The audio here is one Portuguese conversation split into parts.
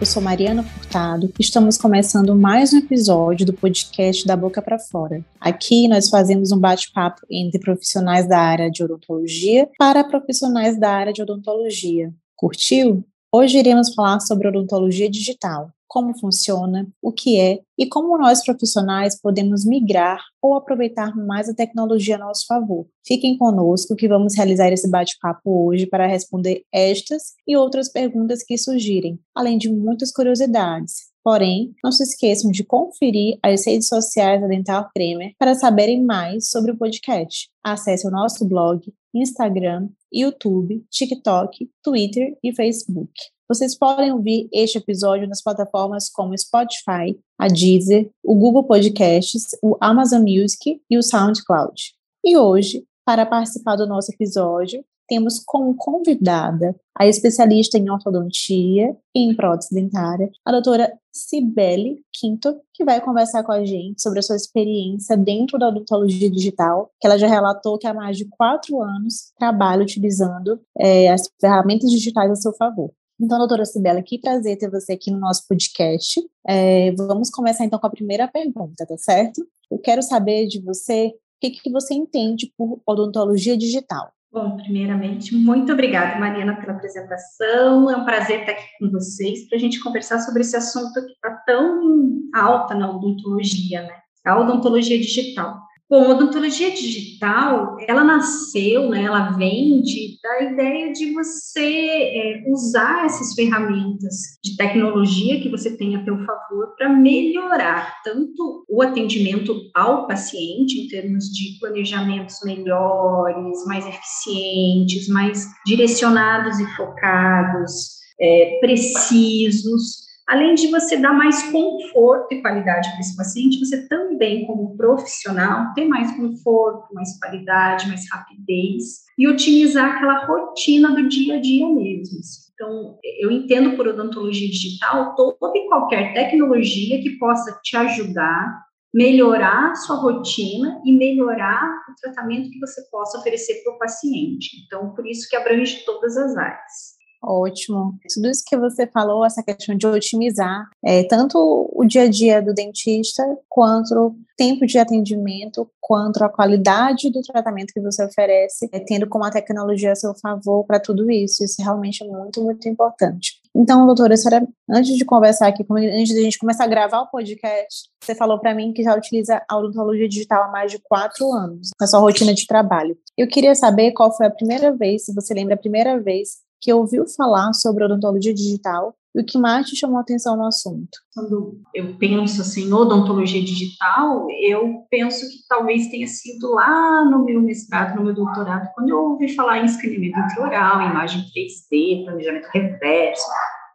eu sou Mariana Furtado estamos começando mais um episódio do podcast Da Boca para Fora. Aqui nós fazemos um bate-papo entre profissionais da área de odontologia para profissionais da área de odontologia. Curtiu? Hoje iremos falar sobre odontologia digital, como funciona, o que é e como nós profissionais podemos migrar ou aproveitar mais a tecnologia a nosso favor. Fiquem conosco que vamos realizar esse bate-papo hoje para responder estas e outras perguntas que surgirem, além de muitas curiosidades. Porém, não se esqueçam de conferir as redes sociais da Dental Cremer para saberem mais sobre o podcast. Acesse o nosso blog, Instagram, YouTube, TikTok, Twitter e Facebook. Vocês podem ouvir este episódio nas plataformas como Spotify, a Deezer, o Google Podcasts, o Amazon Music e o SoundCloud. E hoje, para participar do nosso episódio, temos como convidada a especialista em ortodontia e em prótese dentária, a doutora Cibele Quinto, que vai conversar com a gente sobre a sua experiência dentro da odontologia digital, que ela já relatou que há mais de quatro anos trabalha utilizando é, as ferramentas digitais a seu favor. Então, doutora Sibela, que prazer ter você aqui no nosso podcast. É, vamos começar então com a primeira pergunta, tá certo? Eu quero saber de você o que, que você entende por odontologia digital. Bom, primeiramente, muito obrigada, Mariana, pela apresentação. É um prazer estar aqui com vocês para a gente conversar sobre esse assunto que está tão alta na odontologia, né? A odontologia digital. Bom, a odontologia digital, ela nasceu, né, ela vem de, da ideia de você é, usar essas ferramentas de tecnologia que você tem a seu favor para melhorar tanto o atendimento ao paciente, em termos de planejamentos melhores, mais eficientes, mais direcionados e focados, é, precisos, Além de você dar mais conforto e qualidade para esse paciente, você também, como profissional, tem mais conforto, mais qualidade, mais rapidez e otimizar aquela rotina do dia a dia mesmo. Assim. Então, eu entendo por odontologia digital toda e qualquer tecnologia que possa te ajudar melhorar sua rotina e melhorar o tratamento que você possa oferecer para o paciente. Então, por isso que abrange todas as áreas. Ótimo. Tudo isso que você falou, essa questão de otimizar é, tanto o dia a dia do dentista, quanto o tempo de atendimento, quanto a qualidade do tratamento que você oferece, é, tendo como a tecnologia a seu favor para tudo isso. Isso realmente é muito, muito importante. Então, doutora, senhora, antes de conversar aqui, antes de a gente começar a gravar o podcast, você falou para mim que já utiliza a odontologia digital há mais de quatro anos na sua rotina de trabalho. Eu queria saber qual foi a primeira vez, se você lembra a primeira vez que ouviu falar sobre odontologia digital e o que mais te chamou a atenção no assunto? Quando eu penso assim, odontologia digital, eu penso que talvez tenha sido lá no meu mestrado, no meu doutorado, quando eu ouvi falar em escaneamento intraoral, imagem 3D, planejamento reverso,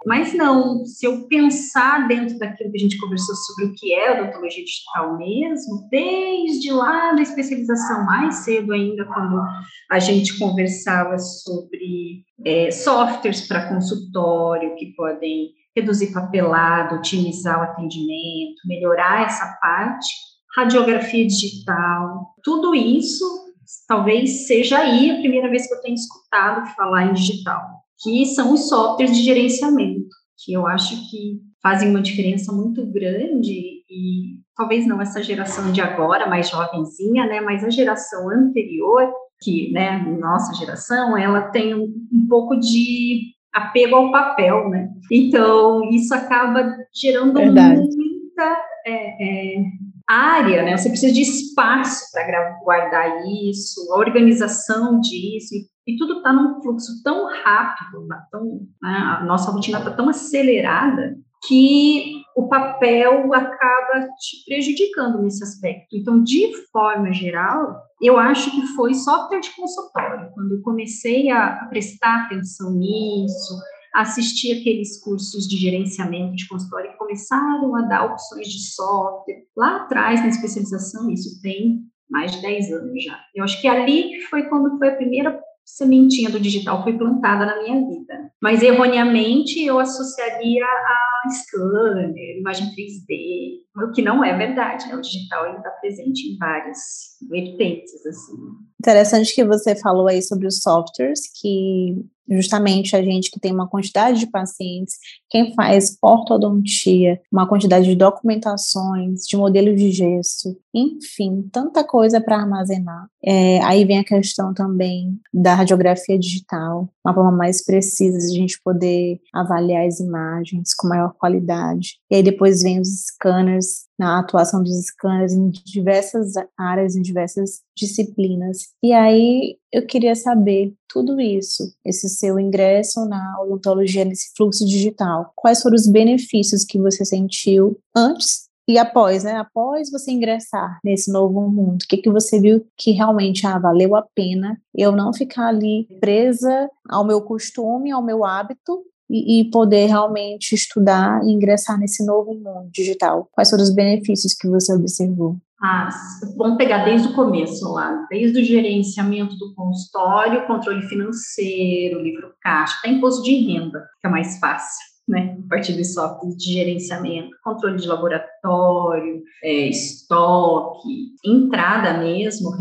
mas não, se eu pensar dentro daquilo que a gente conversou sobre o que é odontologia digital mesmo, desde lá da especialização, mais cedo ainda, quando a gente conversava sobre é, softwares para consultório que podem reduzir papelado, otimizar o atendimento, melhorar essa parte, radiografia digital, tudo isso talvez seja aí a primeira vez que eu tenho escutado falar em digital que são os softwares de gerenciamento, que eu acho que fazem uma diferença muito grande e talvez não essa geração de agora, mais jovenzinha, né, mas a geração anterior, que, né, nossa geração, ela tem um, um pouco de apego ao papel, né? Então, isso acaba gerando Verdade. muita é, é, área, né? Você precisa de espaço para guardar isso, a organização disso, e tudo está num fluxo tão rápido, tá tão, né, a nossa rotina está tão acelerada que o papel acaba te prejudicando nesse aspecto. Então, de forma geral, eu acho que foi software de consultório. Quando eu comecei a prestar atenção nisso, assistir aqueles cursos de gerenciamento de consultório que começaram a dar opções de software. Lá atrás, na especialização, isso tem mais de 10 anos já. Eu acho que ali foi quando foi a primeira sementinha do digital foi plantada na minha vida. Mas erroneamente eu associaria a scanner, imagem 3D, o que não é verdade, né? O digital está presente em várias vertentes, assim. Interessante que você falou aí sobre os softwares, que justamente a gente que tem uma quantidade de pacientes, quem faz ortodontia, uma quantidade de documentações, de modelos de gesso, enfim, tanta coisa para armazenar. É, aí vem a questão também da radiografia digital, uma forma mais precisa de a gente poder avaliar as imagens com maior qualidade. E aí depois vem os scanners, na atuação dos scanners em diversas áreas, em diversas disciplinas. E aí eu queria saber tudo isso, esse seu ingresso na odontologia, nesse fluxo digital. Quais foram os benefícios que você sentiu antes e após, né? Após você ingressar nesse novo mundo, o que, que você viu que realmente ah, valeu a pena eu não ficar ali presa ao meu costume, ao meu hábito e, e, poder realmente estudar e ingressar nesse novo mundo digital? Quais foram os benefícios que você observou? Ah, vamos pegar desde o começo lá, desde o gerenciamento do consultório, controle financeiro, livro caixa, até imposto de renda, que é mais fácil né, a partir dos softwares de gerenciamento, controle de laboratório, é, estoque, entrada mesmo,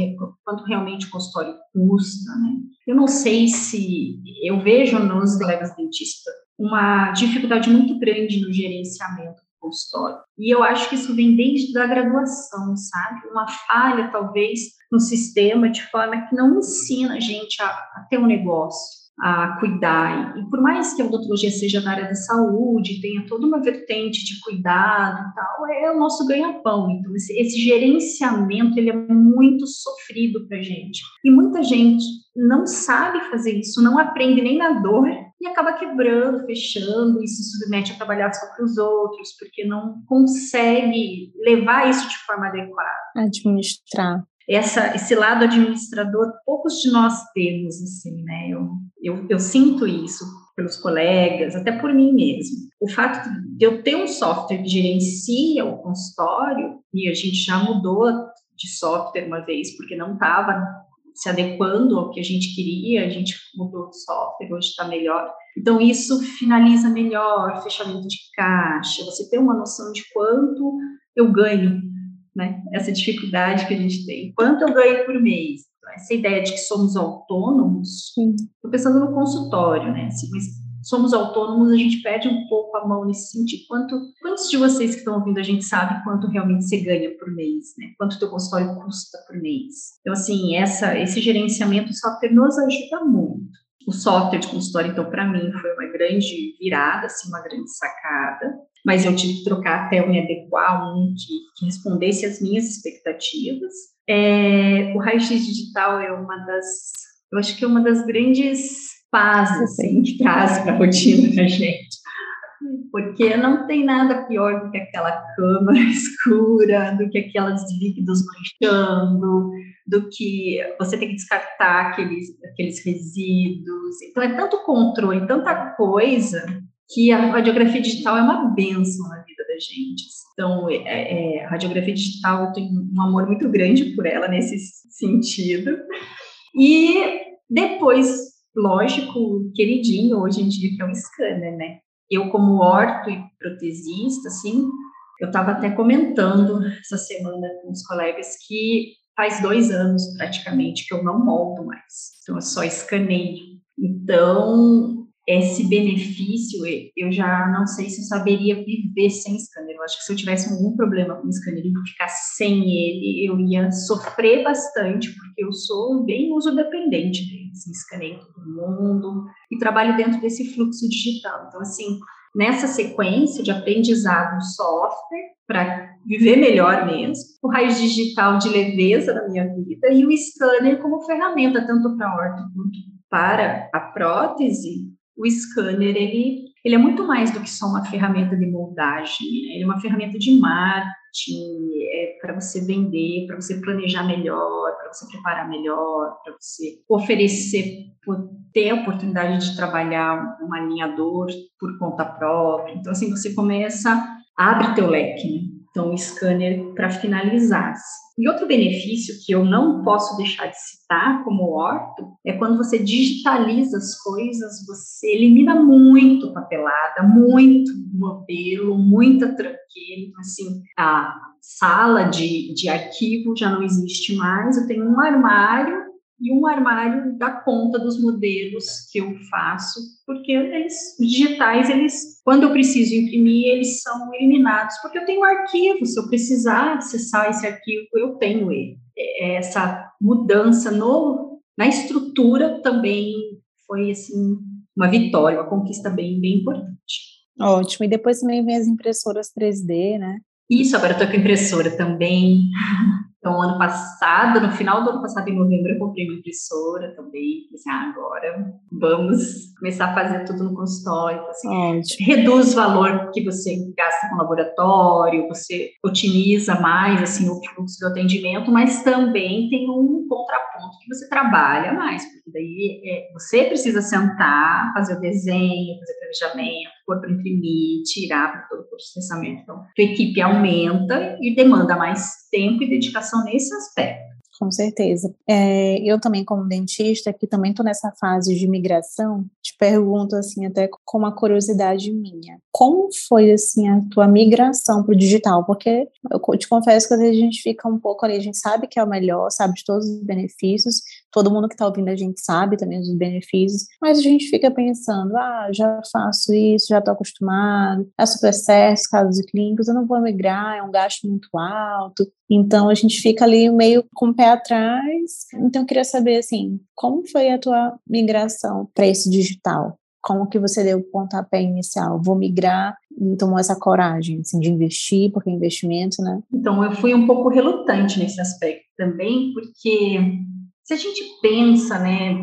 quanto realmente o consultório custa, né. Eu não sei se, eu vejo nos colegas dentistas uma dificuldade muito grande no gerenciamento do consultório. E eu acho que isso vem desde a graduação, sabe? Uma falha, talvez, no sistema, de forma que não ensina a gente a, a ter um negócio a cuidar. E por mais que a odontologia seja na área da saúde, tenha toda uma vertente de cuidado e tal, é o nosso ganha-pão. Então, esse, esse, gerenciamento, ele é muito sofrido para gente. E muita gente não sabe fazer isso, não aprende nem na dor e acaba quebrando, fechando e se submete a trabalhar só para os outros, porque não consegue levar isso de forma adequada. Administrar essa, esse lado administrador, poucos de nós temos, assim, né? Eu, eu, eu, sinto isso pelos colegas, até por mim mesmo. O fato de eu ter um software que gerencia o consultório, e a gente já mudou de software uma vez, porque não estava se adequando ao que a gente queria, a gente mudou de software, hoje está melhor. Então, isso finaliza melhor, fechamento de caixa, você tem uma noção de quanto eu ganho né? Essa dificuldade que a gente tem. Quanto eu ganho por mês? Então, essa ideia de que somos autônomos, estou pensando no consultório, né? Se somos autônomos, a gente perde um pouco a mão nesse sentido. Quanto, quantos de vocês que estão ouvindo a gente sabe quanto realmente você ganha por mês, né? Quanto o teu consultório custa por mês? Então, assim, essa, esse gerenciamento software nos ajuda muito. O software de consultório, então, para mim, foi uma grande virada, assim, uma grande sacada mas eu tive que trocar até me adequar um que, que respondesse às minhas expectativas. É, o raio-x digital é uma das, eu acho que é uma das grandes pazes assim, que traz para a rotina da gente. Porque não tem nada pior do que aquela câmara escura, do que aquelas líquidos manchando, do que você tem que descartar aqueles, aqueles resíduos. Então, é tanto controle, tanta coisa que a radiografia digital é uma benção na vida da gente. Então, é, é, a radiografia digital, eu tenho um amor muito grande por ela nesse sentido. E depois, lógico, queridinho hoje em dia, que é o scanner, né? Eu, como orto e protesista, assim, eu estava até comentando essa semana com os colegas que faz dois anos, praticamente, que eu não moldo mais. Então, eu só escaneio. Então, esse benefício, eu já não sei se eu saberia viver sem scanner. Eu acho que se eu tivesse algum problema com o scanner e ficar sem ele, eu ia sofrer bastante, porque eu sou bem uso dependente dele. Assim, escaneio todo mundo e trabalho dentro desse fluxo digital. Então, assim, nessa sequência de aprendizado software, para viver melhor mesmo, o raiz digital de leveza na minha vida e o scanner como ferramenta, tanto para a orto quanto para a prótese, o scanner ele, ele é muito mais do que só uma ferramenta de moldagem, né? ele é uma ferramenta de marketing, é para você vender, para você planejar melhor, para você preparar melhor, para você oferecer, ter a oportunidade de trabalhar um alinhador por conta própria. Então, assim, você começa, abre teu leque, né? Então, o scanner para finalizar. E outro benefício que eu não posso deixar de citar como orto é quando você digitaliza as coisas, você elimina muito papelada, muito modelo, muita tranqueira. Então, assim, a sala de, de arquivo já não existe mais. Eu tenho um armário e um armário dá conta dos modelos que eu faço, porque eles digitais, eles, quando eu preciso imprimir, eles são eliminados, porque eu tenho um arquivo, se eu precisar acessar esse arquivo, eu tenho ele. É, essa mudança no, na estrutura também foi assim uma vitória, uma conquista bem, bem importante. Ótimo. E depois também vem as impressoras 3D, né? Isso, agora estou com impressora também. Então, ano passado, no final do ano passado, em novembro, eu comprei uma impressora também. Assim, ah, agora vamos começar a fazer tudo no consultório. Assim, reduz o valor que você gasta com laboratório, você otimiza mais assim, o fluxo do atendimento, mas também tem um contraponto que você trabalha mais, porque daí é, você precisa sentar, fazer o desenho, fazer o planejamento, pôr para imprimir, tirar para todo o processamento. Então, a equipe aumenta e demanda mais tempo e dedicação nesse aspecto. Com certeza. É, eu também, como dentista, que também estou nessa fase de migração, te pergunto, assim, até com uma curiosidade minha. Como foi, assim, a tua migração para o digital? Porque eu te confesso que às vezes a gente fica um pouco ali, a gente sabe que é o melhor, sabe de todos os benefícios, todo mundo que está ouvindo a gente sabe também dos benefícios, mas a gente fica pensando, ah, já faço isso, já estou acostumado, é super certo, casos clínicos, eu não vou migrar, é um gasto muito alto. Então a gente fica ali meio com o pé atrás. Então eu queria saber assim, como foi a tua migração para esse digital? Como que você deu o pontapé inicial? Vou migrar e tomou essa coragem assim, de investir, porque é investimento, né? Então eu fui um pouco relutante nesse aspecto também, porque se a gente pensa, né,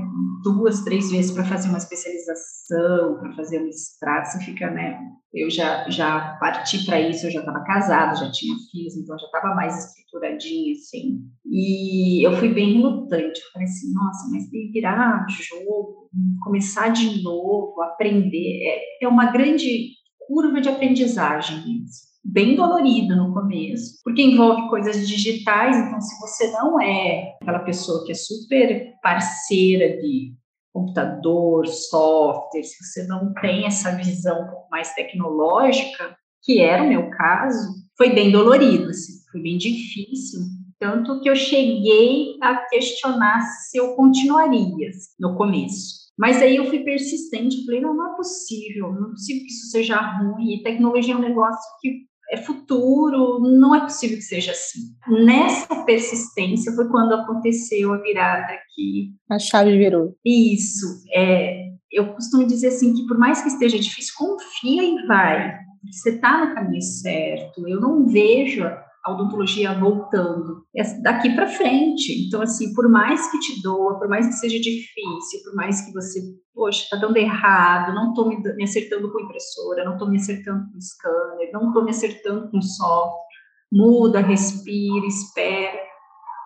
duas, três vezes para fazer uma especialização, para fazer um mestrado, você fica, né, eu já, já parti para isso, eu já estava casada, já tinha filhos, então já estava mais estruturadinha, assim, e eu fui bem relutante, eu falei assim, nossa, mas virar jogo, começar de novo, aprender, é, é uma grande curva de aprendizagem isso bem dolorido no começo, porque envolve coisas digitais, então se você não é aquela pessoa que é super parceira de computador, software, se você não tem essa visão mais tecnológica, que era o meu caso, foi bem dolorido, assim, foi bem difícil, tanto que eu cheguei a questionar se eu continuaria assim, no começo. Mas aí eu fui persistente, falei, não, não é possível, não é possível que isso seja ruim, e tecnologia é um negócio que é futuro, não é possível que seja assim. Nessa persistência foi quando aconteceu a virada aqui. A chave virou. Isso. É, eu costumo dizer assim que por mais que esteja difícil, confia e vai. Você está no caminho certo. Eu não vejo a odontologia voltando é daqui para frente. Então, assim, por mais que te doa, por mais que seja difícil, por mais que você, poxa, está dando errado, não estou me, me, acertando com impressora, não estou me acertando com scanner, não estou me acertando com software, muda, respira, espera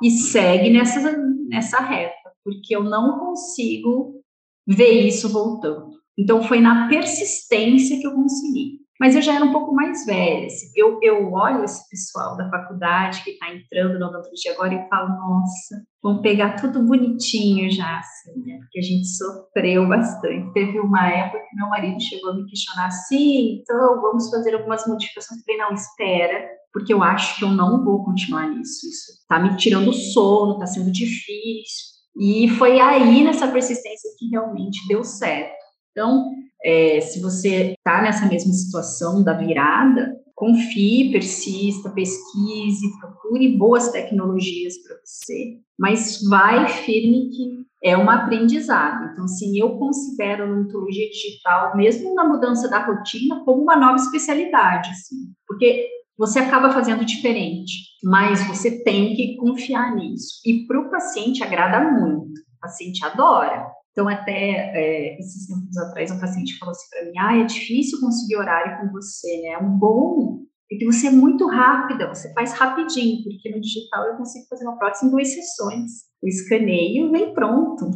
e segue nessa, nessa reta, porque eu não consigo ver isso voltando. Então, foi na persistência que eu consegui. Mas eu já era um pouco mais velha. Assim. Eu, eu olho esse pessoal da faculdade que está entrando na odontologia agora e falo, nossa, vão pegar tudo bonitinho já, assim, né? Porque a gente sofreu bastante. Teve uma época que meu marido chegou a me questionar assim, então vamos fazer algumas modificações. Eu falei, não, espera, porque eu acho que eu não vou continuar nisso. Isso está me tirando o sono, está sendo difícil. E foi aí, nessa persistência, que realmente deu certo. Então, é, se você está nessa mesma situação da virada, confie, persista, pesquise, procure boas tecnologias para você, mas vai firme que é um aprendizado. Então, assim, eu considero a odontologia digital, mesmo na mudança da rotina, como uma nova especialidade, assim, porque você acaba fazendo diferente, mas você tem que confiar nisso. E para o paciente agrada muito, o paciente adora. Então, até é, esses tempos atrás, um paciente falou assim para mim: ah, é difícil conseguir horário com você, né? É um bom é que você é muito rápida, você faz rapidinho, porque no digital eu consigo fazer uma prótese em duas sessões. Eu escaneio vem pronto.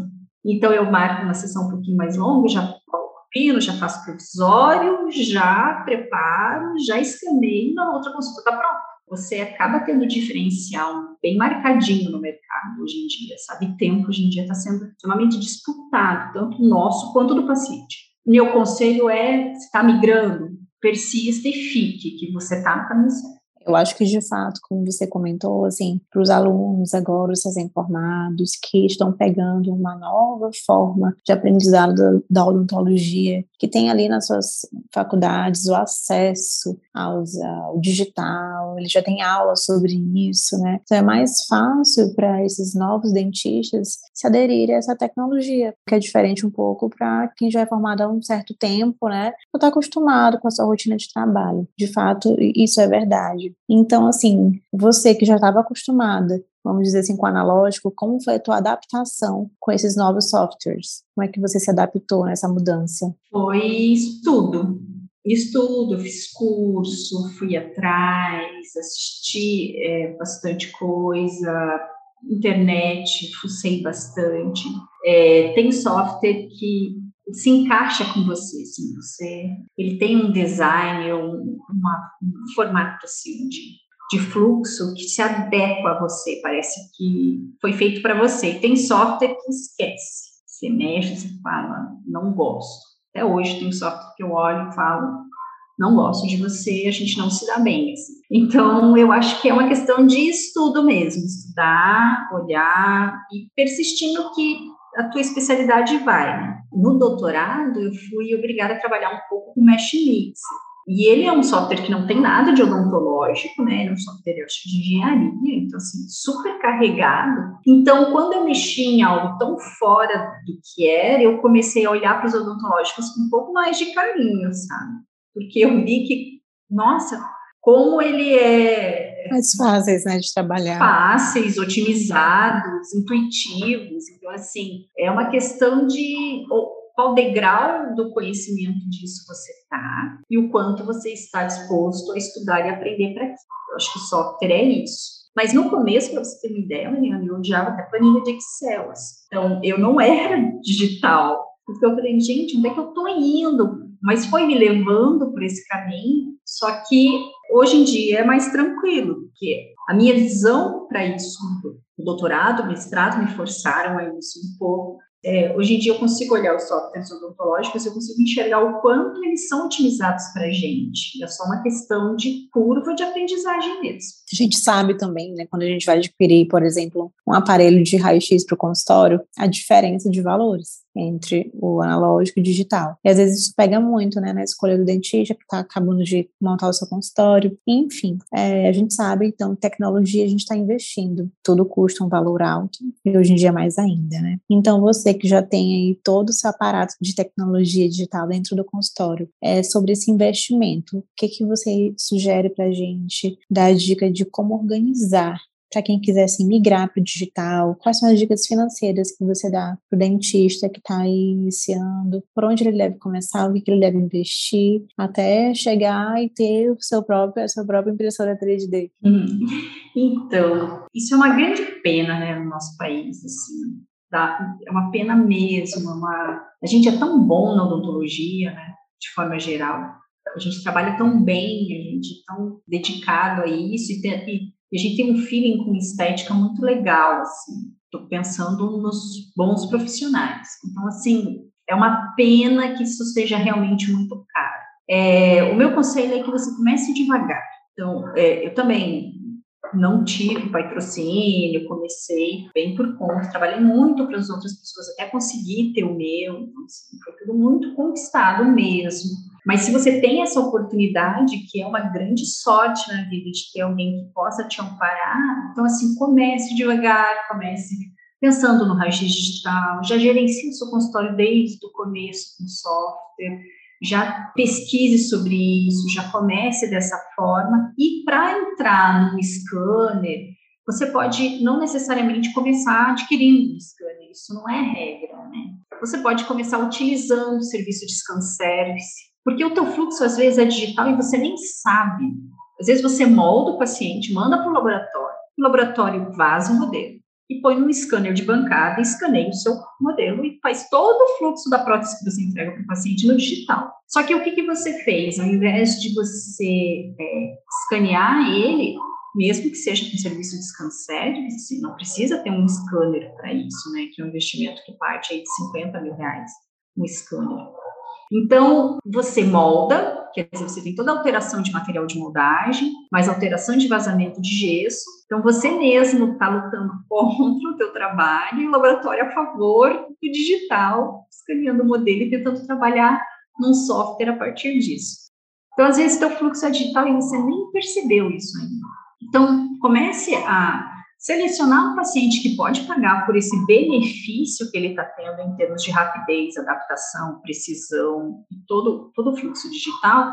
Então, eu marco uma sessão um pouquinho mais longa, já coloco pino, já faço provisório, já preparo, já escaneio, na outra consulta está pronta você acaba tendo diferencial bem marcadinho no mercado hoje em dia, sabe? Tempo hoje em dia está sendo extremamente disputado, tanto nosso quanto do paciente. Meu conselho é, se está migrando, persista e fique, que você está no caminho certo. Eu acho que, de fato, como você comentou, assim, para os alunos agora, os recém-formados, que estão pegando uma nova forma de aprendizado da, da odontologia, que tem ali nas suas faculdades o acesso aos, ao digital, ele já tem aula sobre isso, né? Então é mais fácil para esses novos dentistas se aderirem a essa tecnologia, que é diferente um pouco para quem já é formado há um certo tempo, né? Ou está acostumado com a sua rotina de trabalho. De fato, isso é verdade. Então, assim, você que já estava acostumada vamos dizer assim, com o analógico, como foi a tua adaptação com esses novos softwares? Como é que você se adaptou nessa mudança? Foi estudo estudo, fiz curso, fui atrás, assisti é, bastante coisa, internet, fucei bastante. É, tem software que se encaixa com você, assim, você, ele tem um design, um, uma, um formato assim de, de fluxo que se adequa a você, parece que foi feito para você. Tem software que esquece, você mexe, você fala, não gosto. Até hoje tem software que eu olho e falo, não gosto de você, a gente não se dá bem. Assim. Então, eu acho que é uma questão de estudo mesmo, estudar, olhar e persistir no que a tua especialidade vai. Né? No doutorado, eu fui obrigada a trabalhar um pouco com Mesh Mix. E ele é um software que não tem nada de odontológico, né? É um software, acho, de engenharia, então, assim, super carregado. Então, quando eu mexi em algo tão fora do que era, eu comecei a olhar para os odontológicos com um pouco mais de carinho, sabe? Porque eu vi que, nossa, como ele é. Mais fáceis, né, de trabalhar. Fáceis, otimizados, intuitivos. Então, assim, é uma questão de qual degrau do conhecimento disso você está e o quanto você está disposto a estudar e aprender para aquilo. Eu acho que software é isso. Mas no começo, para você ter uma ideia, Mariana, eu odiava até planilha de Excel. Assim. Então, eu não era digital. Porque eu falei, gente, onde é que eu estou indo? Mas foi me levando por esse caminho. Só que hoje em dia é mais tranquilo, porque a minha visão para isso, o doutorado, o mestrado me forçaram a isso um pouco. É, hoje em dia eu consigo olhar os softwares odontológicos, eu consigo enxergar o quanto eles são otimizados para a gente. É só uma questão de curva de aprendizagem mesmo. A gente sabe também, né, quando a gente vai adquirir, por exemplo, um aparelho de raio-x para o consultório, a diferença de valores entre o analógico e o digital. E às vezes isso pega muito, né, na escolha do dentista que está acabando de montar o seu consultório. Enfim, é, a gente sabe, então, tecnologia a gente está investindo. Tudo custa um valor alto e hoje em dia mais ainda, né? Então, você que já tem aí todo o seu aparato de tecnologia digital dentro do consultório, é sobre esse investimento. O que, que você sugere para a gente? Dar dica de como organizar para quem quisesse migrar para o digital? Quais são as dicas financeiras que você dá para o dentista que está iniciando? Por onde ele deve começar? O que, que ele deve investir? Até chegar e ter o seu próprio, a sua própria impressora 3D. Hum. Então, isso é uma grande pena né, no nosso país. Assim. Dá, é uma pena mesmo. É uma... A gente é tão bom na odontologia, né, de forma geral. A gente trabalha tão bem, a gente é tão dedicado a isso e, tem, e e a gente tem um feeling com estética muito legal, assim. Estou pensando nos bons profissionais. Então, assim, é uma pena que isso seja realmente muito caro. É, o meu conselho é que você comece devagar. Então, é, eu também não tive patrocínio, comecei bem por conta, trabalhei muito para as outras pessoas até conseguir ter o meu, então, assim, foi tudo muito conquistado mesmo. Mas se você tem essa oportunidade, que é uma grande sorte na vida de ter alguém que possa te amparar, então assim, comece devagar, comece pensando no raio-x digital, já gerencie o seu consultório desde o começo com software, já pesquise sobre isso, já comece dessa forma. E para entrar no scanner, você pode não necessariamente começar adquirindo um scanner, isso não é regra, né? Você pode começar utilizando o serviço de scan service, porque o teu fluxo, às vezes, é digital e você nem sabe. Às vezes, você molda o paciente, manda para o laboratório, o laboratório vaza o modelo e põe num scanner de bancada, escaneia o seu modelo e faz todo o fluxo da prótese que você entrega para o paciente no digital. Só que o que, que você fez? Ao invés de você é, escanear ele, mesmo que seja com serviço de scan service, não precisa ter um scanner para isso, né? Que é um investimento que parte aí de 50 mil reais, um scanner. Então, você molda, quer dizer, você tem toda a alteração de material de moldagem, mais alteração de vazamento de gesso. Então, você mesmo está lutando contra o teu trabalho e o laboratório a favor do digital, escaneando o modelo e tentando trabalhar num software a partir disso. Então, às vezes, teu fluxo é digital e você nem percebeu isso ainda. Então, comece a selecionar um paciente que pode pagar por esse benefício que ele está tendo em termos de rapidez, adaptação, precisão e todo, todo o fluxo digital,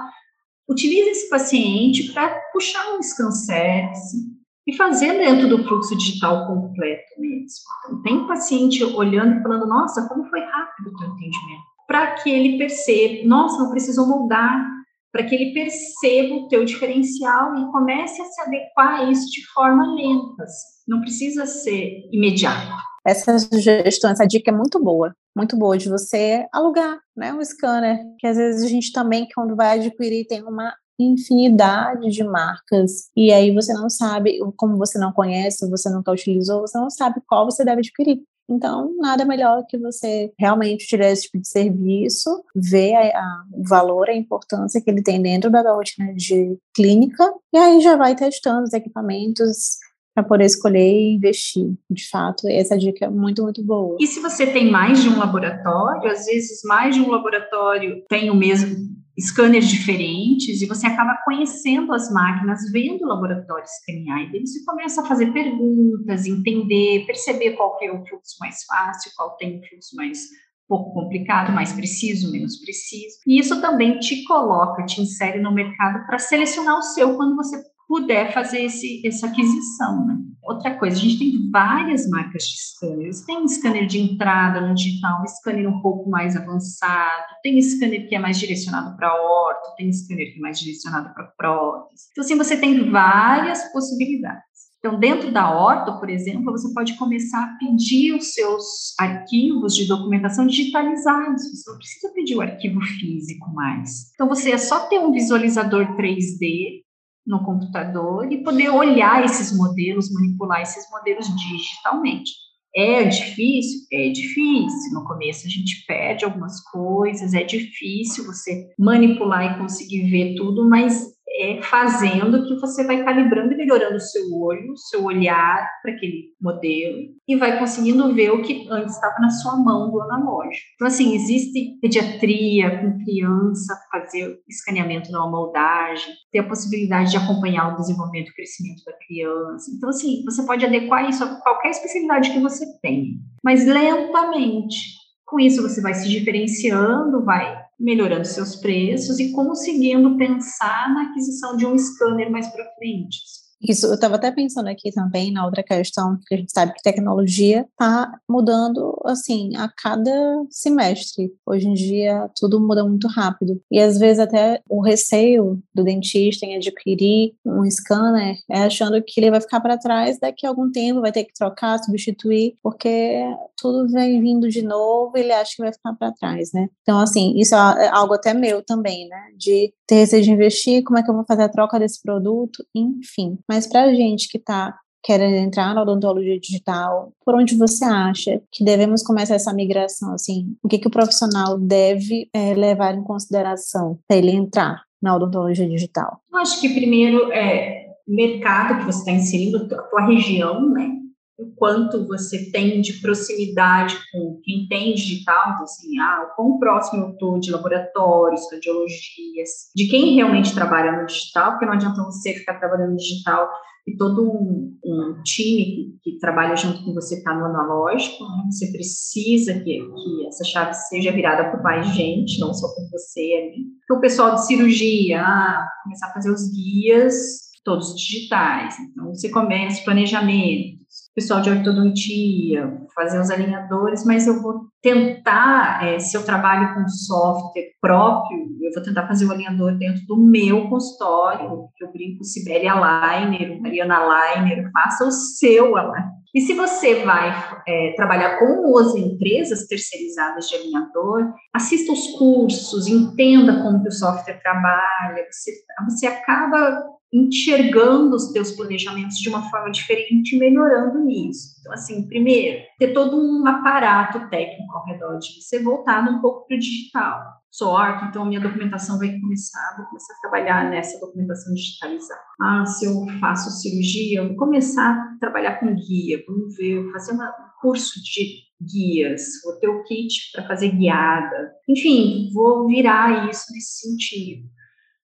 utilize esse paciente para puxar um scan-service e fazer dentro do fluxo digital completo mesmo. Então, tem paciente olhando e falando, nossa, como foi rápido o teu entendimento. Para que ele perceba, nossa, não precisou moldar para que ele perceba o teu diferencial e comece a se adequar a isso de forma lenta. Não precisa ser imediato. Essa sugestão, essa dica é muito boa, muito boa de você alugar, né, um scanner, que às vezes a gente também quando vai adquirir tem uma infinidade de marcas e aí você não sabe, como você não conhece, você nunca utilizou, você não sabe qual você deve adquirir. Então, nada melhor que você realmente utilizar esse tipo de serviço, ver a, a, o valor, a importância que ele tem dentro da rotina de clínica, e aí já vai testando os equipamentos para poder escolher e investir. De fato, essa dica é muito, muito boa. E se você tem mais de um laboratório, às vezes mais de um laboratório tem o mesmo scanners diferentes e você acaba conhecendo as máquinas, vendo o laboratório escanear, e daí você começa a fazer perguntas, entender, perceber qual é o fluxo mais fácil, qual tem o fluxo mais pouco complicado, mais preciso, menos preciso. E isso também te coloca, te insere no mercado para selecionar o seu quando você puder fazer esse, essa aquisição. Né? Outra coisa, a gente tem várias marcas de scanners. Tem scanner de entrada no digital, um scanner um pouco mais avançado, tem scanner que é mais direcionado para orto, tem scanner que é mais direcionado para prótese. Então, assim, você tem várias possibilidades. Então, dentro da orto, por exemplo, você pode começar a pedir os seus arquivos de documentação digitalizados. Você não precisa pedir o arquivo físico mais. Então, você é só ter um visualizador 3D no computador e poder olhar esses modelos, manipular esses modelos digitalmente. É difícil? É difícil. No começo a gente perde algumas coisas, é difícil você manipular e conseguir ver tudo, mas é fazendo que você vai calibrando e melhorando o seu olho, o seu olhar para aquele modelo e vai conseguindo ver o que antes estava na sua mão do analógico. Então, assim, existe pediatria com criança, fazer escaneamento na moldagem, ter a possibilidade de acompanhar o desenvolvimento e crescimento da criança. Então, assim, você pode adequar isso a qualquer especialidade que você tenha, mas lentamente. Com isso, você vai se diferenciando, vai melhorando seus preços e conseguindo pensar na aquisição de um scanner mais para frente. Isso, eu estava até pensando aqui também na outra questão, que a gente sabe que tecnologia está mudando, assim, a cada semestre. Hoje em dia, tudo muda muito rápido. E às vezes até o receio do dentista em adquirir um scanner é achando que ele vai ficar para trás daqui a algum tempo, vai ter que trocar, substituir, porque tudo vem vindo de novo e ele acha que vai ficar para trás, né? Então, assim, isso é algo até meu também, né? De ter receio de investir, como é que eu vou fazer a troca desse produto, enfim. Mas para a gente que está querendo entrar na odontologia digital, por onde você acha que devemos começar essa migração? Assim, o que, que o profissional deve é, levar em consideração para ele entrar na odontologia digital? Eu acho que primeiro é mercado que você está inserindo, a tua região, né? O quanto você tem de proximidade com quem tem digital, então, assim, ah, o quão próximo eu estou de laboratórios, radiologias, de quem realmente trabalha no digital, porque não adianta você ficar trabalhando no digital e todo um, um time que, que, trabalha junto com você está no analógico, né? você precisa que, que essa chave seja virada por mais gente, não só por você ali. Então, o pessoal de cirurgia, ah, começar a fazer os guias todos digitais, então você começa planejamento, pessoal de ortodontia, fazer os alinhadores, mas eu vou tentar, é, se eu trabalho com software próprio, eu vou tentar fazer o alinhador dentro do meu consultório, que eu brinco Sibeli Aligner, Mariana Aligner, faça o seu aligner. E se você vai é, trabalhar com as empresas terceirizadas de alinhador, assista os cursos, entenda como que o software trabalha, você, você acaba enxergando os teus planejamentos de uma forma diferente e melhorando nisso. Então, assim, primeiro, ter todo um aparato técnico ao redor de você voltado um pouco para o digital. Sou orto, então minha documentação vai começar, vou começar a trabalhar nessa documentação digitalizada. Ah, se eu faço cirurgia, eu vou começar a trabalhar com guia, vamos ver, fazer um curso de guias, vou ter o kit para fazer guiada. Enfim, vou virar isso nesse sentido.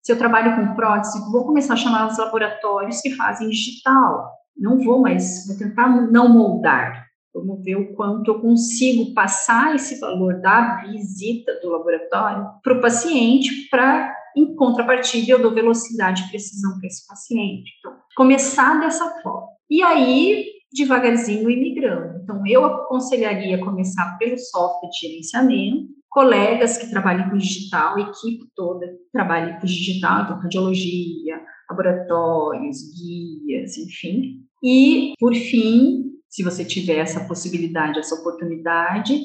Se eu trabalho com prótese, vou começar a chamar os laboratórios que fazem digital. Não vou mais, vou tentar não moldar. Vamos ver o quanto eu consigo passar esse valor da visita do laboratório para o paciente, para, em contrapartida, eu dou velocidade e precisão para esse paciente. Então, começar dessa forma. E aí, devagarzinho e migrando. Então, eu aconselharia começar pelo software de gerenciamento, colegas que trabalhem com digital, equipe toda que trabalhe com digital, então radiologia, laboratórios, guias, enfim. E, por fim, se você tiver essa possibilidade, essa oportunidade,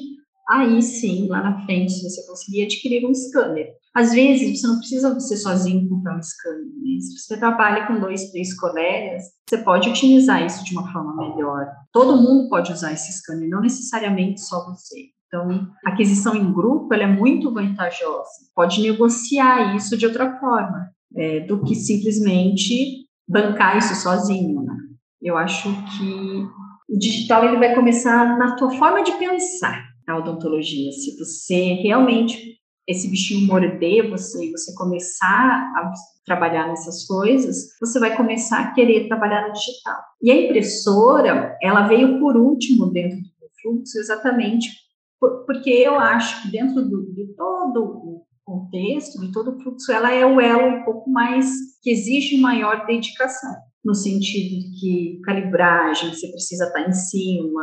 aí sim, lá na frente, você conseguir adquirir um scanner. Às vezes, você não precisa você sozinho comprar um scanner. Né? Se você trabalha com dois, três colegas, você pode otimizar isso de uma forma melhor. Todo mundo pode usar esse scanner, não necessariamente só você. Então, a aquisição em grupo ela é muito vantajosa. Pode negociar isso de outra forma, é, do que simplesmente bancar isso sozinho. Né? Eu acho que o digital ele vai começar na tua forma de pensar a odontologia. Se você realmente esse bichinho morder você e você começar a trabalhar nessas coisas, você vai começar a querer trabalhar no digital. E a impressora, ela veio por último dentro do fluxo, exatamente porque eu acho que dentro do, de todo o contexto, de todo o fluxo, ela é o elo um pouco mais que exige maior dedicação no sentido de que calibragem, você precisa estar em cima,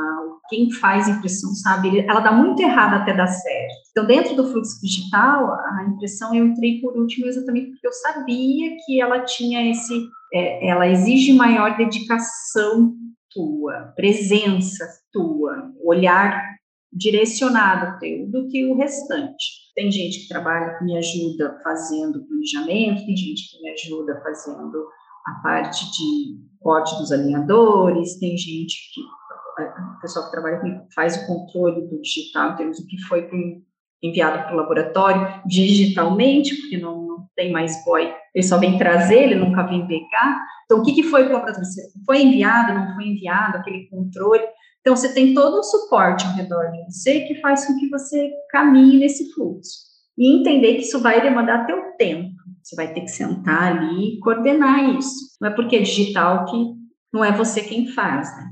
quem faz impressão sabe, ela dá muito errado até dar certo. Então, dentro do fluxo digital, a impressão eu entrei por último exatamente porque eu sabia que ela tinha esse, é, ela exige maior dedicação tua, presença tua, olhar direcionado teu do que o restante. Tem gente que trabalha, que me ajuda fazendo planejamento, tem gente que me ajuda fazendo a parte de corte dos alinhadores, tem gente que, o pessoal que trabalha comigo faz o controle do digital, em termos do que foi enviado para o laboratório digitalmente, porque não, não, tem mais boy, ele só vem trazer, ele nunca vem pegar. Então, o que, que foi para o laboratório? Foi enviado, não foi enviado, aquele controle. Então, você tem todo um suporte ao redor de você que faz com que você caminhe nesse fluxo. E entender que isso vai demandar teu tempo. Você vai ter que sentar ali e coordenar isso. Não é porque é digital que não é você quem faz, né?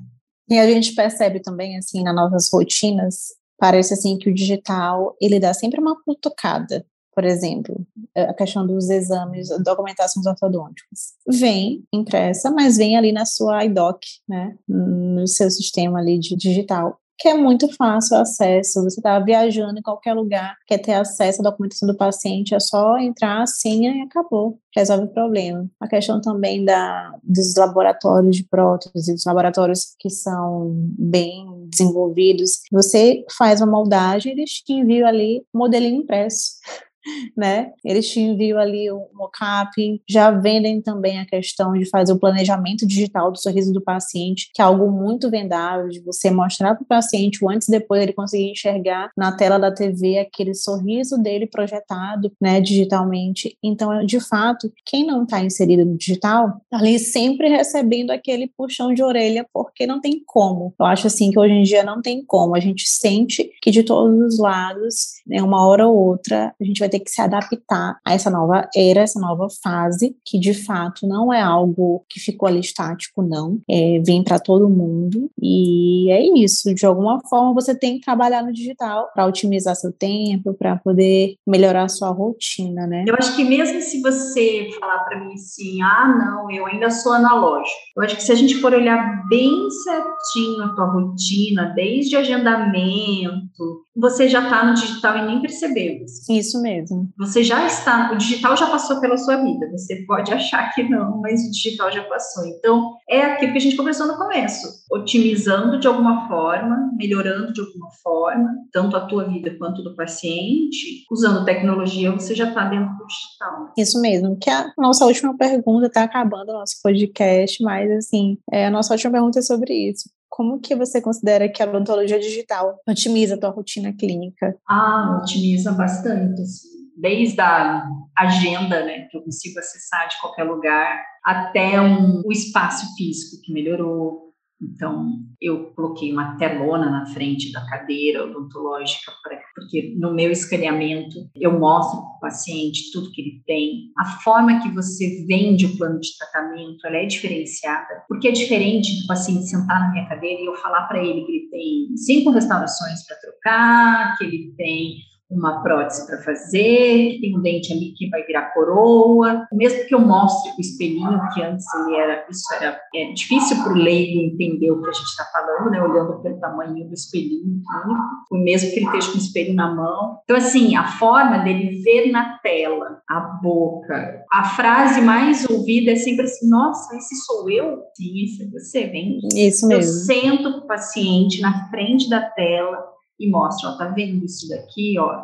E a gente percebe também, assim, nas nossas rotinas, parece assim que o digital, ele dá sempre uma cutucada. Por exemplo, a questão dos exames, documentações ortodônticas. Vem impressa, mas vem ali na sua IDOC, né? No seu sistema ali de digital que é muito fácil o acesso. Você está viajando em qualquer lugar, quer ter acesso à documentação do paciente, é só entrar senha e acabou. Resolve o problema. A questão também da, dos laboratórios de prótese, dos laboratórios que são bem desenvolvidos, você faz uma moldagem, eles te enviam ali modelinho impresso né? Eles te enviam ali o mockup, já vendem também a questão de fazer o planejamento digital do sorriso do paciente, que é algo muito vendável, de você mostrar para o paciente o antes e depois ele conseguir enxergar na tela da TV aquele sorriso dele projetado, né, digitalmente. Então, de fato, quem não está inserido no digital, tá ali sempre recebendo aquele puxão de orelha, porque não tem como. Eu acho assim que hoje em dia não tem como. A gente sente que de todos os lados, né, uma hora ou outra, a gente vai ter que se adaptar a essa nova era, essa nova fase, que de fato não é algo que ficou ali estático, não. É, vem para todo mundo. E é isso. De alguma forma, você tem que trabalhar no digital para otimizar seu tempo, para poder melhorar sua rotina, né? Eu acho que mesmo se você falar para mim assim, ah, não, eu ainda sou analógico. Eu acho que se a gente for olhar bem certinho a tua rotina, desde agendamento, você já está no digital e nem percebeu. Isso mesmo. Você já está, o digital já passou pela sua vida. Você pode achar que não, mas o digital já passou. Então, é aquilo que a gente conversou no começo, otimizando de alguma forma, melhorando de alguma forma, tanto a tua vida quanto do paciente, usando tecnologia, você já está dentro do digital. Isso mesmo. Que a nossa última pergunta está acabando o nosso podcast, mas assim, é, a nossa última pergunta é sobre isso. Como que você considera que a odontologia digital otimiza a tua rotina clínica? Ah, otimiza bastante, assim. Desde a agenda, né, que eu consigo acessar de qualquer lugar, até um, o espaço físico que melhorou, então, eu coloquei uma telona na frente da cadeira odontológica, porque no meu escaneamento eu mostro para o paciente tudo que ele tem. A forma que você vende o plano de tratamento ela é diferenciada, porque é diferente do paciente sentar na minha cadeira e eu falar para ele que ele tem cinco restaurações para trocar, que ele tem uma prótese para fazer, que tem um dente ali que vai virar coroa. Mesmo que eu mostre o espelhinho, que antes ele era, isso era é difícil para o leigo entender o que a gente está falando, né? Olhando pelo tamanho do espelhinho o mesmo que ele esteja com o espelho na mão. Então, assim, a forma dele ver na tela, a boca, a frase mais ouvida é sempre assim: nossa, esse sou eu? Sim, esse é você, vem. Isso mesmo. Eu sento o paciente na frente da tela e mostra, ó, tá vendo isso daqui, ó,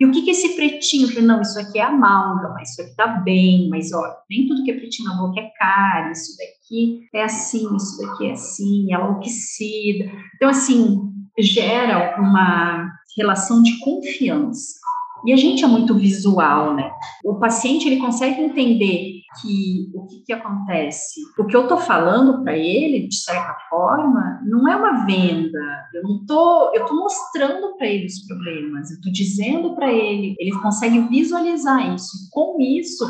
e o que que esse pretinho, falei, não, isso aqui é amálgama, isso aqui tá bem, mas, ó, nem tudo que é pretinho na boca é cárie, isso daqui é assim, isso daqui é assim, ela oxida, então, assim, gera uma relação de confiança, e a gente é muito visual, né? O paciente ele consegue entender que o que, que acontece, o que eu estou falando para ele, de certa forma, não é uma venda. Eu não tô, eu tô mostrando para ele os problemas. Eu estou dizendo para ele, ele consegue visualizar isso. Com isso,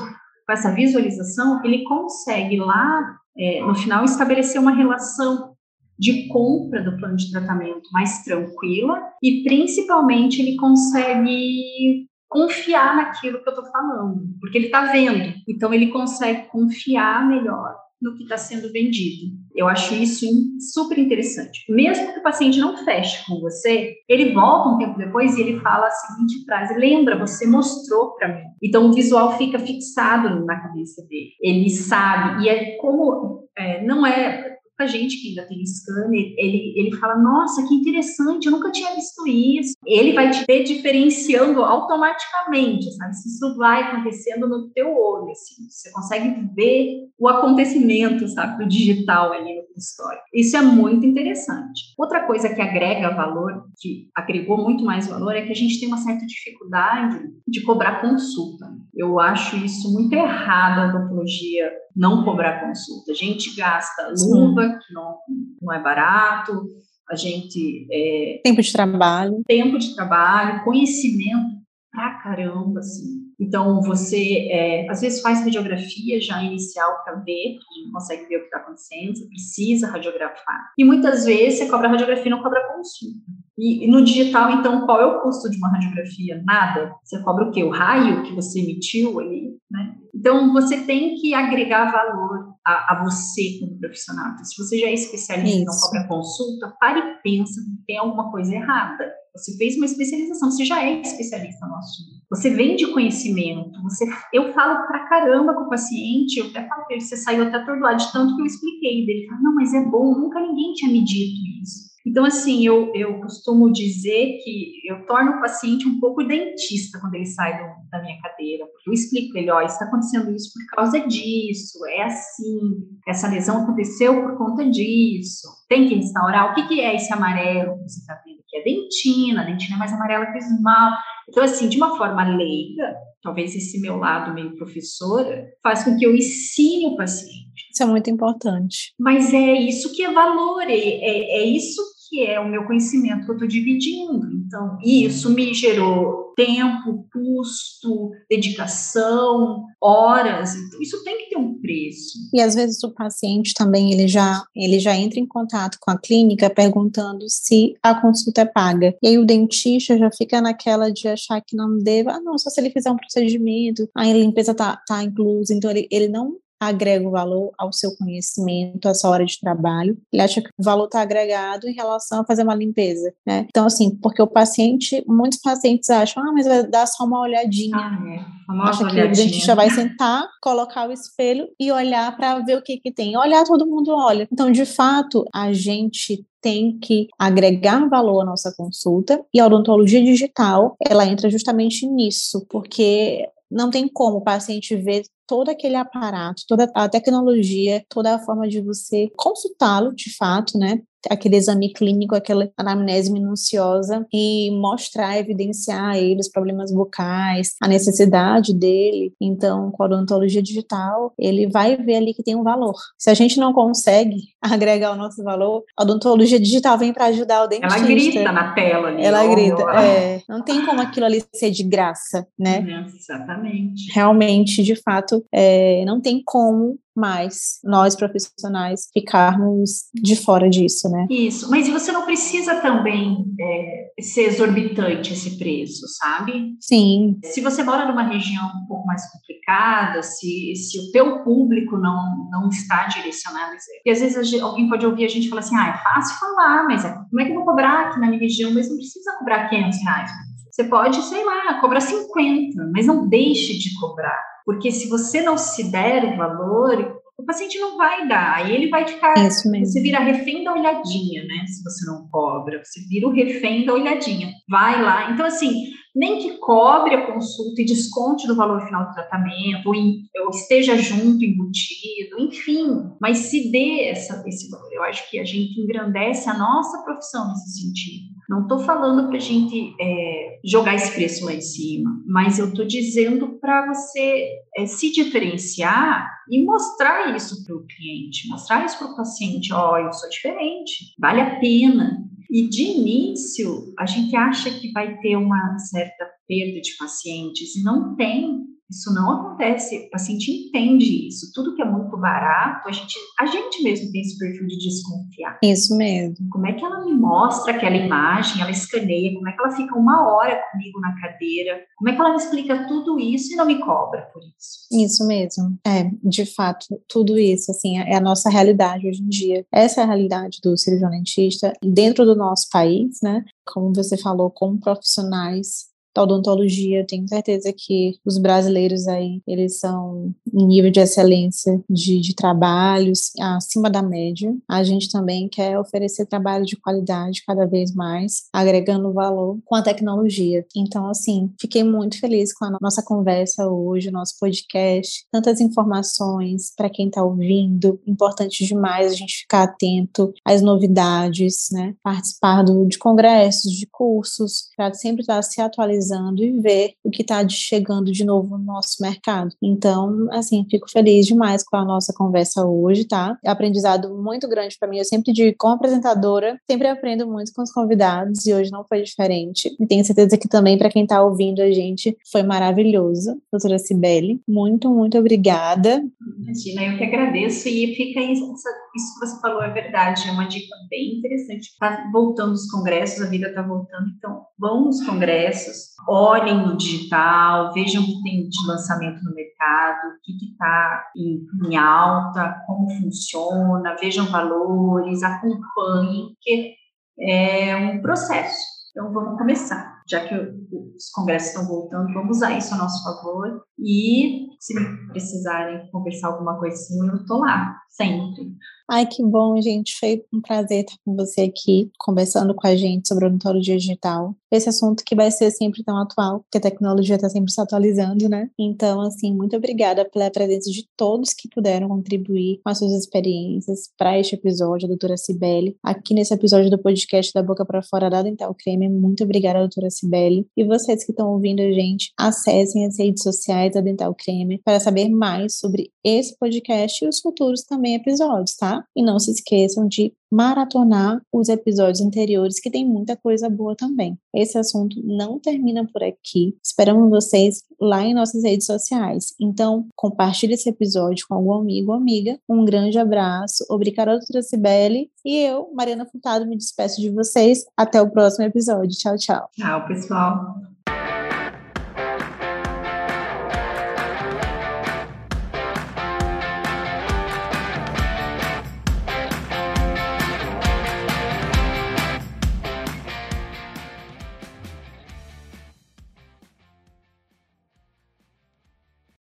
com essa visualização, ele consegue lá é, no final estabelecer uma relação de compra do plano de tratamento mais tranquila e principalmente ele consegue confiar naquilo que eu estou falando, porque ele está vendo, então ele consegue confiar melhor no que está sendo vendido. Eu acho isso super interessante. Mesmo que o paciente não feche com você, ele volta um tempo depois e ele fala a seguinte frase: lembra, você mostrou para mim. Então o visual fica fixado na cabeça dele. Ele sabe e é como é, não é a gente que ainda tem scanner, ele, ele fala, nossa, que interessante, eu nunca tinha visto isso. Ele vai te ver diferenciando automaticamente, sabe? Se isso vai acontecendo no teu olho, assim, você consegue ver o acontecimento, sabe, do digital ali no consultório. Isso é muito interessante. Outra coisa que agrega valor, que agregou muito mais valor, é que a gente tem uma certa dificuldade de cobrar consulta. Eu acho isso muito errado, a odontologia não cobrar consulta. A gente gasta luva, que não, não é barato, a gente. É, tempo de trabalho. Tempo de trabalho, conhecimento pra caramba, assim. Então, você, é, às vezes, faz radiografia já inicial para ver, não consegue ver o que está acontecendo, você precisa radiografar. E muitas vezes você cobra radiografia e não cobra consulta. E, e, no digital, então, qual é o custo de uma radiografia? Nada. Você cobra o quê? O raio que você emitiu ali, né? Então, você tem que agregar valor a, a você como profissional. Então, se você já é especialista e não cobra consulta, pare e pensa que tem alguma coisa errada. Você fez uma especialização, você já é especialista no assunto. Você vende conhecimento. Você, eu falo pra caramba com o paciente, eu até ele, você saiu até atordoado de tanto que eu expliquei. Ele fala, não, mas é bom, nunca ninguém tinha me dito isso. Então, assim, eu, eu costumo dizer que eu torno o paciente um pouco dentista quando ele sai do, da minha cadeira, porque eu explico ele, ó, está acontecendo isso por causa disso, é assim, essa lesão aconteceu por conta disso, tem que instaurar, o que, que é esse amarelo que você está vendo? É dentina, a dentina é mais amarela que o esmalte. Então, assim, de uma forma leiga, talvez esse meu lado meio professora, faz com que eu ensine o paciente. Isso é muito importante. Mas é isso que é valor, é, é, é isso que é o meu conhecimento que eu estou dividindo. Então, isso me gerou tempo, custo, dedicação, horas. Então, isso tem que ter um preço. E às vezes o paciente também ele já ele já entra em contato com a clínica perguntando se a consulta é paga. E aí o dentista já fica naquela de achar que não deva, ah, não, só se ele fizer um procedimento, a limpeza tá, tá inclusa. Então ele, ele não agrega o valor ao seu conhecimento, à sua hora de trabalho. Ele acha que o valor está agregado em relação a fazer uma limpeza, né? Então, assim, porque o paciente, muitos pacientes acham, ah, mas vai dar só uma olhadinha. Ah, é. Acha que o dentista vai sentar, colocar o espelho e olhar para ver o que que tem. Olhar, todo mundo olha. Então, de fato, a gente tem que agregar valor à nossa consulta e a odontologia digital, ela entra justamente nisso, porque não tem como o paciente ver todo aquele aparato, toda a tecnologia, toda a forma de você consultá-lo de fato, né? aquele exame clínico, aquela anamnese minuciosa e mostrar, evidenciar a ele os problemas bucais, a necessidade dele. Então, com a odontologia digital, ele vai ver ali que tem um valor. Se a gente não consegue agregar o nosso valor, a odontologia digital vem para ajudar o dentista. Ela grita na tela ali. Ela grita, é. Não tem como aquilo ali ser de graça, né? exatamente. Realmente, de fato, é, não tem como mais nós profissionais ficarmos de fora disso, né? Isso, mas você não precisa também é, ser exorbitante esse preço, sabe? Sim. Se você mora numa região um pouco mais complicada, se, se o teu público não, não está direcionado, porque às vezes alguém pode ouvir a gente falar assim, ah, é fácil falar, mas é, como é que eu vou cobrar aqui na minha região? Mas não precisa cobrar 500 reais. Você pode, sei lá, cobrar 50, mas não deixe de cobrar porque se você não se der o valor, o paciente não vai dar. Aí ele vai ficar. Isso mesmo. Você vira refém da olhadinha, né? Se você não cobra, você vira o refém da olhadinha. Vai lá. Então, assim, nem que cobre a consulta e desconte do valor final do tratamento, ou, em, ou esteja junto, embutido, enfim, mas se dê essa, esse valor. Eu acho que a gente engrandece a nossa profissão nesse sentido. Não estou falando para a gente é, jogar esse preço lá em cima, mas eu estou dizendo para você é, se diferenciar e mostrar isso para o cliente, mostrar isso para o paciente. Ó, oh, eu sou diferente, vale a pena. E de início, a gente acha que vai ter uma certa perda de pacientes, não tem. Isso não acontece, o paciente entende isso. Tudo que é muito barato, a gente, a gente mesmo tem esse perfil de desconfiar. Isso mesmo. Como é que ela me mostra aquela imagem, ela escaneia, como é que ela fica uma hora comigo na cadeira, como é que ela me explica tudo isso e não me cobra por isso? Isso mesmo. É, de fato, tudo isso, assim, é a nossa realidade hoje em dia. Essa é a realidade do cirurgião dentista dentro do nosso país, né? Como você falou, como profissionais da odontologia, tenho certeza que os brasileiros aí, eles são em nível de excelência de, de trabalhos acima da média. A gente também quer oferecer trabalho de qualidade cada vez mais, agregando valor com a tecnologia. Então, assim, fiquei muito feliz com a nossa conversa hoje, o nosso podcast, tantas informações para quem está ouvindo, importante demais a gente ficar atento às novidades, né? Participar do, de congressos, de cursos, para sempre estar se atualizando analisando e ver o que está chegando de novo no nosso mercado. Então, assim, fico feliz demais com a nossa conversa hoje, tá? Aprendizado muito grande para mim. Eu sempre digo, como apresentadora, sempre aprendo muito com os convidados e hoje não foi diferente. E tenho certeza que também para quem está ouvindo a gente foi maravilhoso. Doutora Cibele, muito, muito obrigada. Imagina, eu que agradeço e fica isso, isso que você falou é verdade, é uma dica bem interessante. Tá voltando os congressos, a vida está voltando, então vão nos congressos, olhem no digital, vejam o que tem de lançamento no mercado, o que está em, em, alta, como funciona, vejam valores, acompanhem, porque é um processo. Então, vamos começar. Já que os congressos estão voltando, vamos usar isso a nosso favor. E se precisarem conversar alguma coisa assim, eu estou lá, sempre. Ai, que bom, gente. Foi um prazer estar com você aqui, conversando com a gente sobre odontologia digital. Esse assunto que vai ser sempre tão atual, porque a tecnologia está sempre se atualizando, né? Então, assim, muito obrigada pela presença de todos que puderam contribuir com as suas experiências para este episódio, a doutora Cibele. Aqui nesse episódio do podcast da Boca para Fora da Dental Creme. Muito obrigada, doutora Cibele. E vocês que estão ouvindo a gente, acessem as redes sociais da Dental Creme para saber mais sobre esse podcast e os futuros também episódios, tá? E não se esqueçam de maratonar os episódios anteriores, que tem muita coisa boa também. Esse assunto não termina por aqui. Esperamos vocês lá em nossas redes sociais. Então, compartilhe esse episódio com algum amigo ou amiga. Um grande abraço. Obrigada, doutora Cibele. E eu, Mariana Furtado, me despeço de vocês. Até o próximo episódio. Tchau, tchau. Tchau, pessoal.